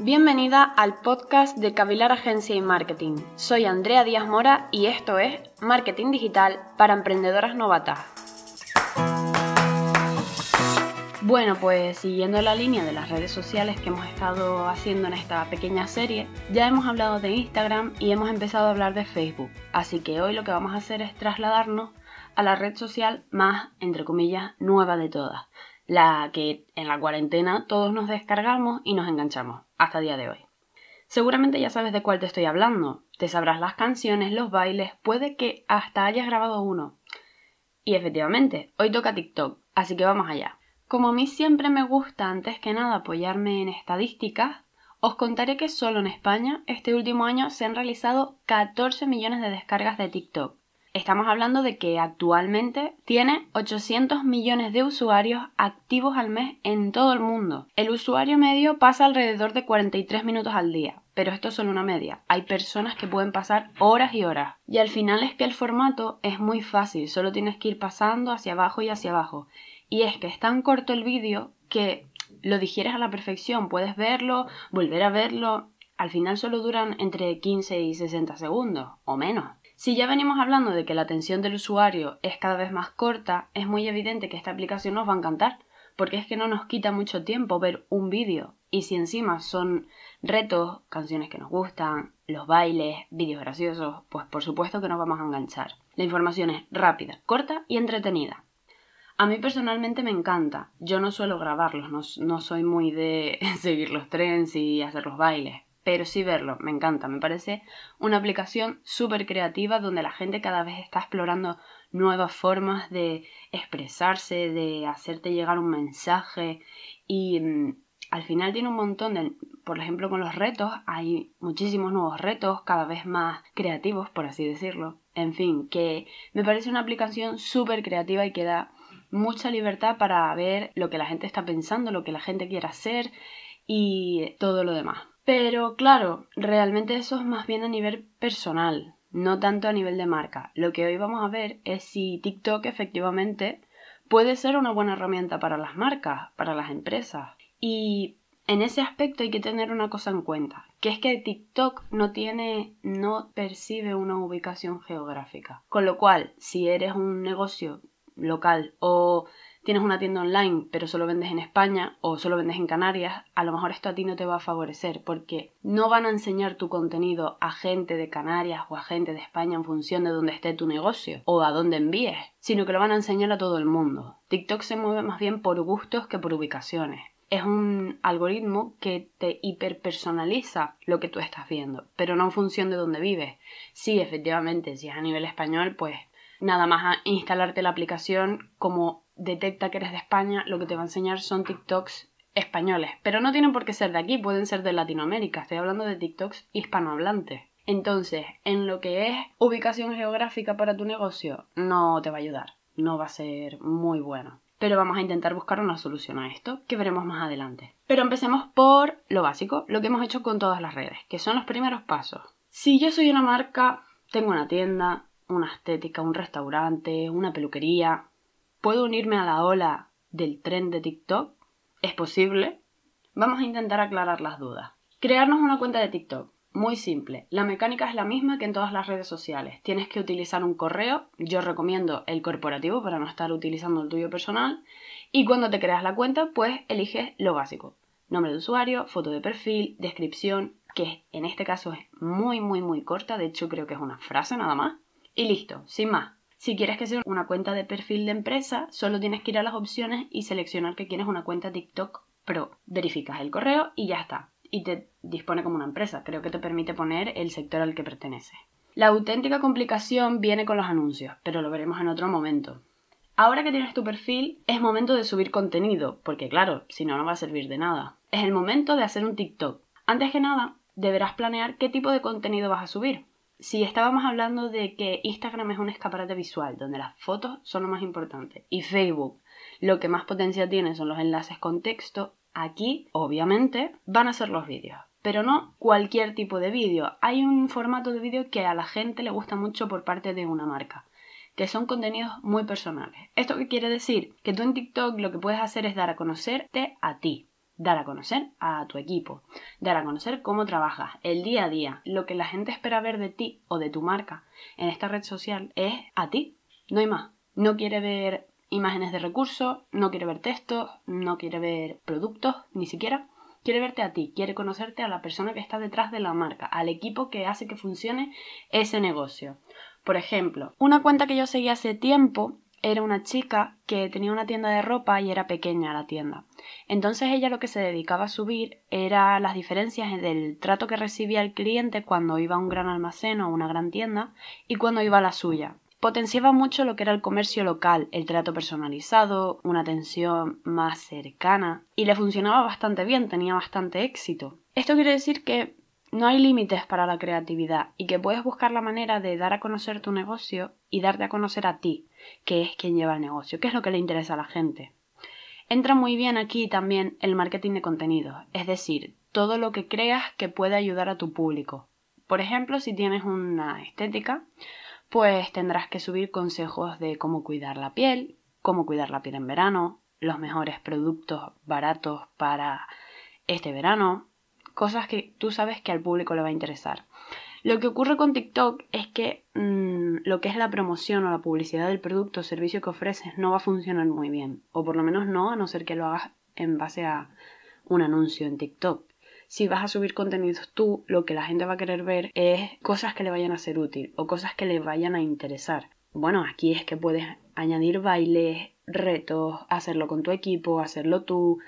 Bienvenida al podcast de Cavilar Agencia y Marketing. Soy Andrea Díaz Mora y esto es Marketing Digital para Emprendedoras Novatas. Bueno, pues siguiendo la línea de las redes sociales que hemos estado haciendo en esta pequeña serie, ya hemos hablado de Instagram y hemos empezado a hablar de Facebook. Así que hoy lo que vamos a hacer es trasladarnos a la red social más, entre comillas, nueva de todas, la que en la cuarentena todos nos descargamos y nos enganchamos, hasta día de hoy. Seguramente ya sabes de cuál te estoy hablando, te sabrás las canciones, los bailes, puede que hasta hayas grabado uno. Y efectivamente, hoy toca TikTok, así que vamos allá. Como a mí siempre me gusta antes que nada apoyarme en estadísticas, os contaré que solo en España este último año se han realizado 14 millones de descargas de TikTok, Estamos hablando de que actualmente tiene 800 millones de usuarios activos al mes en todo el mundo. El usuario medio pasa alrededor de 43 minutos al día, pero esto es solo una media. Hay personas que pueden pasar horas y horas. Y al final es que el formato es muy fácil, solo tienes que ir pasando hacia abajo y hacia abajo. Y es que es tan corto el vídeo que lo digieres a la perfección, puedes verlo, volver a verlo. Al final solo duran entre 15 y 60 segundos, o menos. Si ya venimos hablando de que la atención del usuario es cada vez más corta, es muy evidente que esta aplicación nos va a encantar, porque es que no nos quita mucho tiempo ver un vídeo. Y si encima son retos, canciones que nos gustan, los bailes, vídeos graciosos, pues por supuesto que nos vamos a enganchar. La información es rápida, corta y entretenida. A mí personalmente me encanta. Yo no suelo grabarlos, no, soy muy de seguir los trends y hacer los bailes pero sí verlo, me encanta, me parece una aplicación súper creativa donde la gente cada vez está explorando nuevas formas de expresarse, de hacerte llegar un mensaje y mm, al final tiene un montón de, por ejemplo con los retos, hay muchísimos nuevos retos, cada vez más creativos, por así decirlo. En fin, que me parece una aplicación súper creativa y que da mucha libertad para ver lo que la gente está pensando, lo que la gente quiere hacer y todo lo demás. Pero claro, realmente eso es más bien a nivel personal, no tanto a nivel de marca. Lo que hoy vamos a ver es si TikTok efectivamente puede ser una buena herramienta para las marcas, para las empresas. Y en ese aspecto hay que tener una cosa en cuenta, que es que TikTok no tiene, no percibe una ubicación geográfica. Con lo cual, si eres un negocio local o tienes una tienda online pero solo vendes en España o solo vendes en Canarias, a lo mejor esto a ti no te va a favorecer porque no van a enseñar tu contenido a gente de Canarias o a gente de España en función de dónde esté tu negocio o a dónde envíes, sino que lo van a enseñar a todo el mundo. TikTok se mueve más bien por gustos que por ubicaciones es un algoritmo que te hiperpersonaliza lo que tú estás viendo, pero no en función de dónde vives. Sí, efectivamente, si es a nivel español, pues nada más instalarte la aplicación como detecta que eres de España, lo que te va a enseñar son TikToks españoles. Pero no tienen por qué ser de aquí, pueden ser de Latinoamérica. Estoy hablando de TikToks hispanohablantes. Entonces, en lo que es ubicación geográfica para tu negocio, no te va a ayudar. No va a ser muy bueno. Pero vamos a intentar buscar una solución a esto, que veremos más adelante. Pero empecemos por lo básico, lo que hemos hecho con todas las redes, que son los primeros pasos. Si yo soy una marca, tengo una tienda, una estética, un restaurante, una peluquería, ¿Puedo unirme a la ola del tren de TikTok? ¿Es posible? Vamos a intentar aclarar las dudas. Crearnos una cuenta de TikTok. Muy simple. La mecánica es la misma que en todas las redes sociales. Tienes que utilizar un correo. Yo recomiendo el corporativo para no estar utilizando el tuyo personal. Y cuando te creas la cuenta, pues eliges lo básico. Nombre de usuario, foto de perfil, descripción, que en este caso es muy, muy, muy corta. De hecho, creo que es una frase nada más. Y listo, sin más. Si quieres que sea una cuenta de perfil de empresa, solo tienes que ir a las opciones y seleccionar que quieres una cuenta TikTok Pro. Verificas el correo y ya está. Y te dispone como una empresa. Creo que te permite poner el sector al que pertenece. La auténtica complicación viene con los anuncios, pero lo veremos en otro momento. Ahora que tienes tu perfil, es momento de subir contenido, porque claro, si no, no va a servir de nada. Es el momento de hacer un TikTok. Antes que nada, deberás planear qué tipo de contenido vas a subir si estábamos hablando de que Instagram es un escaparate visual, donde las fotos son lo más importante, y Facebook lo que más potencia tiene son los enlaces con texto, aquí, obviamente, van a ser los vídeos. Pero no cualquier tipo de vídeo. Hay un formato de vídeo que a la gente le gusta mucho por parte de una marca, que son contenidos muy personales. ¿Esto qué quiere decir? Que tú en TikTok lo que puedes hacer es dar a conocerte a ti, dar a conocer a tu equipo, dar a conocer cómo trabajas, el día a día. Lo que la gente espera ver de ti o de tu marca en esta red social es a ti, no hay más. No quiere ver imágenes de recursos, no quiere ver textos, no quiere ver productos, ni siquiera. Quiere verte a ti, quiere conocerte a la persona que está detrás de la marca, al equipo que hace que funcione ese negocio. Por ejemplo, una cuenta que yo seguí hace tiempo era una chica que tenía una tienda de ropa y era pequeña la tienda. Entonces ella lo que se dedicaba a subir era las diferencias del trato que recibía el cliente cuando iba a un gran almacén o una gran tienda y cuando iba a la suya. Potenciaba mucho lo que era el comercio local, el trato personalizado, una atención más cercana y le funcionaba bastante bien, tenía bastante éxito. Esto quiere decir que no hay límites para la creatividad y que puedes buscar la manera de dar a conocer tu negocio y darte a conocer a ti, que es quien lleva el negocio, que es lo que le interesa a la gente. Entra muy bien aquí también el marketing de contenido, es decir, todo lo que creas que puede ayudar a tu público. Por ejemplo, si tienes una estética, pues tendrás que subir consejos de cómo cuidar la piel, cómo cuidar la piel en verano, los mejores productos baratos para este verano, cosas que tú sabes que al público le va a interesar. Lo que ocurre con TikTok es que mm, lo que es la promoción o la publicidad del producto o servicio que ofreces no va a funcionar muy bien, o por lo menos no, a no ser que lo hagas en base a un anuncio en TikTok. Si vas a subir contenidos tú, lo que la gente va a querer ver es cosas que le vayan a ser útil o cosas que le vayan a interesar. Bueno, aquí es que puedes añadir bailes, retos, hacerlo con tu equipo, hacerlo tú,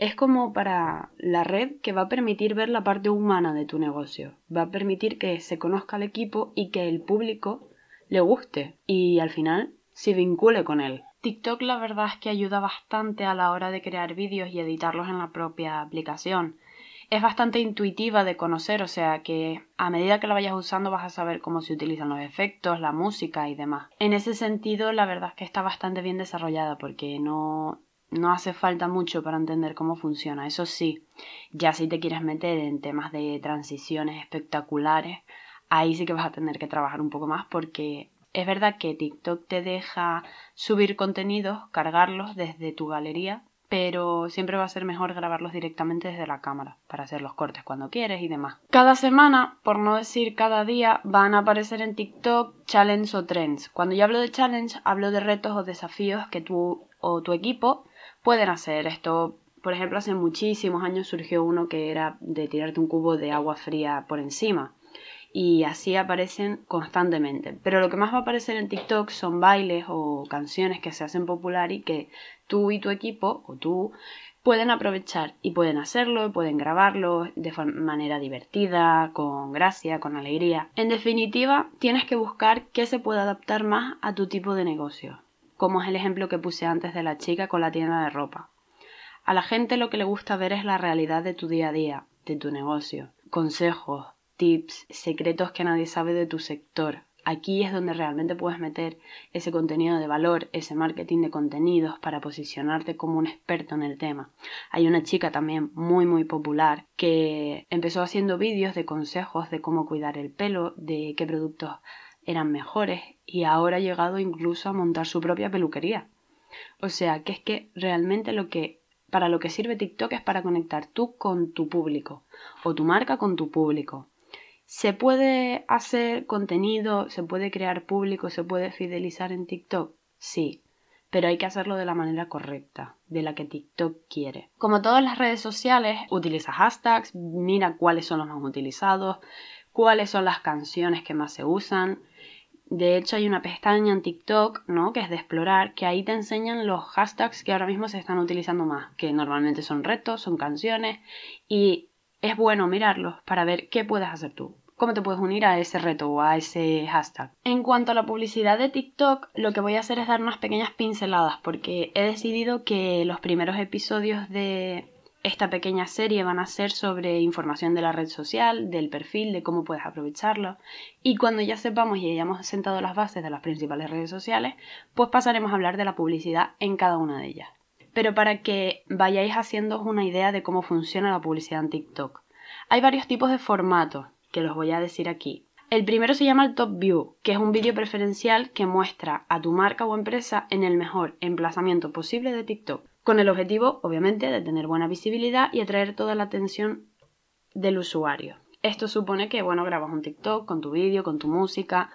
es como para la red que va a permitir ver la parte humana de tu negocio, va a permitir que se conozca el equipo y que el público le guste y al final se vincule con él. TikTok la verdad es que ayuda bastante a la hora de crear vídeos y editarlos en la propia aplicación. Es bastante intuitiva de conocer, o sea que a medida que la vayas usando vas a saber cómo se utilizan los efectos, la música y demás. En ese sentido, la verdad es que está bastante bien desarrollada porque no, no hace falta mucho para entender cómo funciona. Eso sí, ya si te quieres meter en temas de transiciones espectaculares, ahí sí que vas a tener que trabajar un poco más porque es verdad que TikTok te deja subir contenidos, cargarlos desde tu galería, pero siempre va a ser mejor grabarlos directamente desde la cámara para hacer los cortes cuando quieres y demás. Cada semana, por no decir cada día, van a aparecer en TikTok challenges o trends. Cuando yo hablo de challenge, hablo de retos o desafíos que tú o tu equipo pueden hacer esto. Por ejemplo, hace muchísimos años surgió uno que era de tirarte un cubo de agua fría por encima. Y así aparecen constantemente. Pero lo que más va a aparecer en TikTok son bailes o canciones que se hacen popular y que tú y tu equipo o tú pueden aprovechar y pueden hacerlo, pueden grabarlo de manera divertida, con gracia, con alegría. En definitiva, tienes que buscar qué se puede adaptar más a tu tipo de negocio como es el ejemplo que puse antes de la chica con la tienda de ropa. A la gente lo que le gusta ver es la realidad de tu día a día, de tu negocio, consejos, tips, secretos que nadie sabe de tu sector. Aquí es donde realmente puedes meter ese contenido de valor, ese marketing de contenidos para posicionarte como un experto en el tema. Hay una chica también muy muy popular que empezó haciendo vídeos de consejos de cómo cuidar el pelo, de qué productos eran mejores y ahora ha llegado incluso a montar su propia peluquería. O sea, que es que realmente lo que para lo que sirve TikTok es para conectar tú con tu público o tu marca con tu público. Se puede hacer contenido, se puede crear público, se puede fidelizar en TikTok, sí, pero hay que hacerlo de la manera correcta, de la que TikTok quiere. Como todas las redes sociales, utiliza hashtags, mira cuáles son los más utilizados, cuáles son las canciones que más se usan, de hecho, hay una pestaña en TikTok, ¿no? Que es de explorar, que ahí te enseñan los hashtags que ahora mismo se están utilizando más, que normalmente son retos, son canciones, y es bueno mirarlos para ver qué puedes hacer tú. ¿Cómo te puedes unir a ese reto o a ese hashtag? En cuanto a la publicidad de TikTok, lo que voy a hacer es dar unas pequeñas pinceladas porque he decidido que los primeros episodios de esta pequeña serie van a ser sobre información de la red social, del perfil, de cómo puedes aprovecharlo. Y cuando ya sepamos y hayamos sentado las bases de las principales redes sociales, pues pasaremos a hablar de la publicidad en cada una de ellas. Pero para que vayáis haciendo una idea de cómo funciona la publicidad en TikTok. Hay varios tipos de formatos, que los voy a decir aquí. El primero se llama el Top View, que es un vídeo preferencial que muestra a tu marca o empresa en el mejor emplazamiento posible de TikTok. Con el objetivo, obviamente, de tener buena visibilidad y atraer toda la atención del usuario. Esto supone que, bueno, grabas un TikTok con tu vídeo, con tu música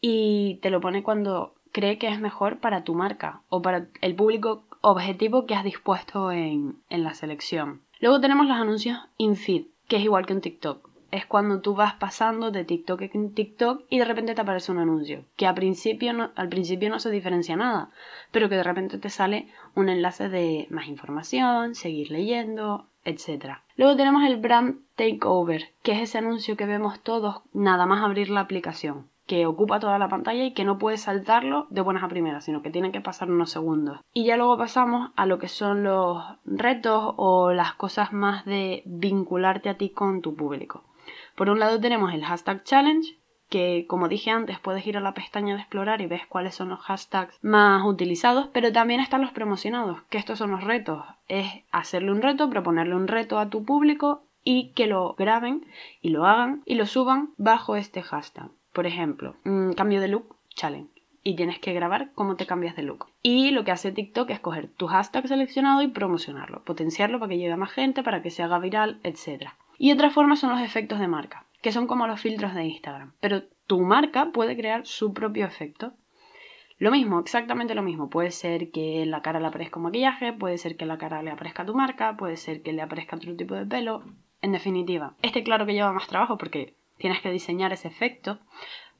y te lo pone cuando cree que es mejor para tu marca o para el público objetivo que has dispuesto en, en la selección. Luego tenemos los anuncios in-feed, que es igual que en TikTok es cuando tú vas pasando de TikTok en TikTok y de repente te aparece un anuncio, que al principio no, al principio no se diferencia nada, pero que de repente te sale un enlace de más información, seguir leyendo, etc. Luego tenemos el Brand Takeover, que es ese anuncio que vemos todos nada más abrir la aplicación que ocupa toda la pantalla y que no puedes saltarlo de buenas a primeras, sino que tiene que pasar unos segundos. Y ya luego pasamos a lo que son los retos o las cosas más de vincularte a ti con tu público. Por un lado tenemos el hashtag challenge, que como dije antes puedes ir a la pestaña de explorar y ves cuáles son los hashtags más utilizados, pero también están los promocionados, que estos son los retos. Es hacerle un reto, proponerle un reto a tu público y que lo graben y lo hagan y lo suban bajo este hashtag. Por ejemplo, cambio de look challenge. Y tienes que grabar cómo te cambias de look. Y lo que hace TikTok es coger tu hashtag seleccionado y promocionarlo, potenciarlo para que llegue a más gente, para que se haga viral, etc. Y otra forma son los efectos de marca, que son como los filtros de Instagram. Pero tu marca puede crear su propio efecto. Lo mismo, exactamente lo mismo. Puede ser que la cara le aparezca un maquillaje, puede ser que la cara le aparezca tu marca, puede ser que le aparezca otro tipo de pelo. En definitiva, este claro que lleva más trabajo porque tienes que diseñar ese efecto,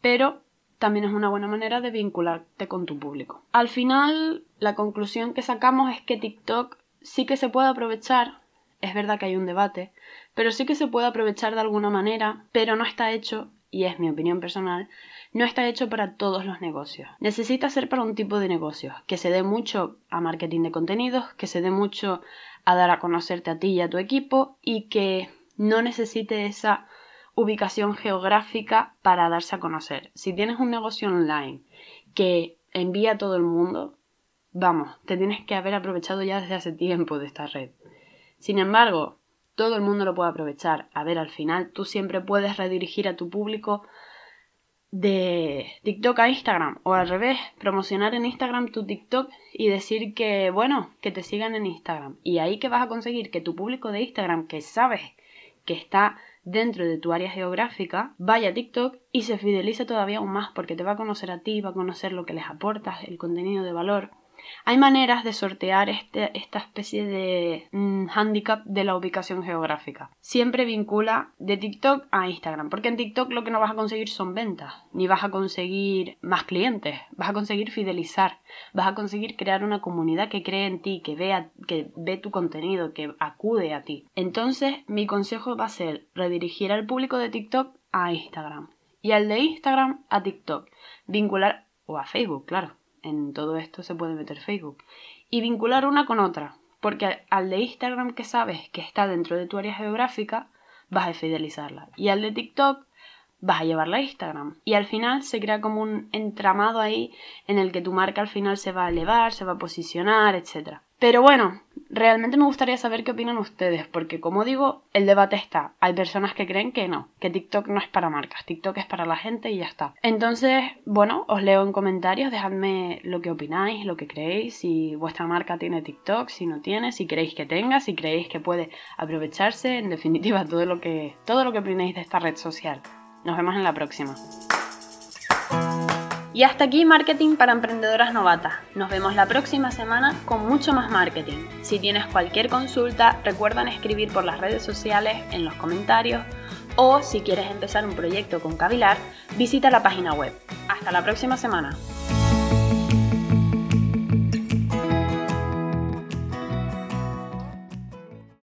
pero también es una buena manera de vincularte con tu público. Al final, la conclusión que sacamos es que TikTok sí que se puede aprovechar es verdad que hay un debate, pero sí que se puede aprovechar de alguna manera, pero no está hecho, y es mi opinión personal, no está hecho para todos los negocios. Necesita ser para un tipo de negocios, que se dé mucho a marketing de contenidos, que se dé mucho a dar a conocerte a ti y a tu equipo, y que no necesite esa ubicación geográfica para darse a conocer. Si tienes un negocio online que envía a todo el mundo, vamos, te tienes que haber aprovechado ya desde hace tiempo de esta red. Sin embargo, todo el mundo lo puede aprovechar. A ver, al final tú siempre puedes redirigir a tu público de TikTok a Instagram o al revés, promocionar en Instagram tu TikTok y decir que, bueno, que te sigan en Instagram. Y ahí que vas a conseguir que tu público de Instagram, que sabes que está dentro de tu área geográfica, vaya a TikTok y se fidelice todavía aún más porque te va a conocer a ti, va a conocer lo que les aportas, el contenido de valor hay maneras de sortear este, esta especie de mm, handicap de la ubicación geográfica. Siempre vincula de TikTok a Instagram, porque en TikTok lo que no vas a conseguir son ventas, ni vas a conseguir más clientes, vas a conseguir fidelizar, vas a conseguir crear una comunidad que cree en ti, que vea, que ve tu contenido, que acude a ti. Entonces, mi consejo va a ser redirigir al público de TikTok a Instagram y al de Instagram a TikTok, vincular o a Facebook, claro en todo esto se puede meter Facebook. Y vincular una con otra, porque al de Instagram que sabes que está dentro de tu área geográfica, vas a fidelizarla. Y al de TikTok vas a llevarla a Instagram. Y al final se crea como un entramado ahí en el que tu marca al final se va a elevar, se va a posicionar, etc. Pero bueno, realmente me gustaría saber qué opinan ustedes, porque como digo, el debate está. Hay personas que creen que no, que TikTok no es para marcas, TikTok es para la gente y ya está. Entonces, bueno, os leo en comentarios, dejadme lo que opináis, lo que creéis, si vuestra marca tiene TikTok, si no tiene, si queréis que tenga, si creéis que puede aprovecharse, en definitiva, todo lo que, todo lo que opinéis de esta red social. Nos vemos en la próxima. Y hasta aquí Marketing para Emprendedoras Novatas. Nos vemos la próxima semana con mucho más marketing. Si tienes cualquier consulta, recuerda escribir por las redes sociales, en los comentarios o si quieres empezar un proyecto con Cavilar, visita la página web. Hasta la próxima semana.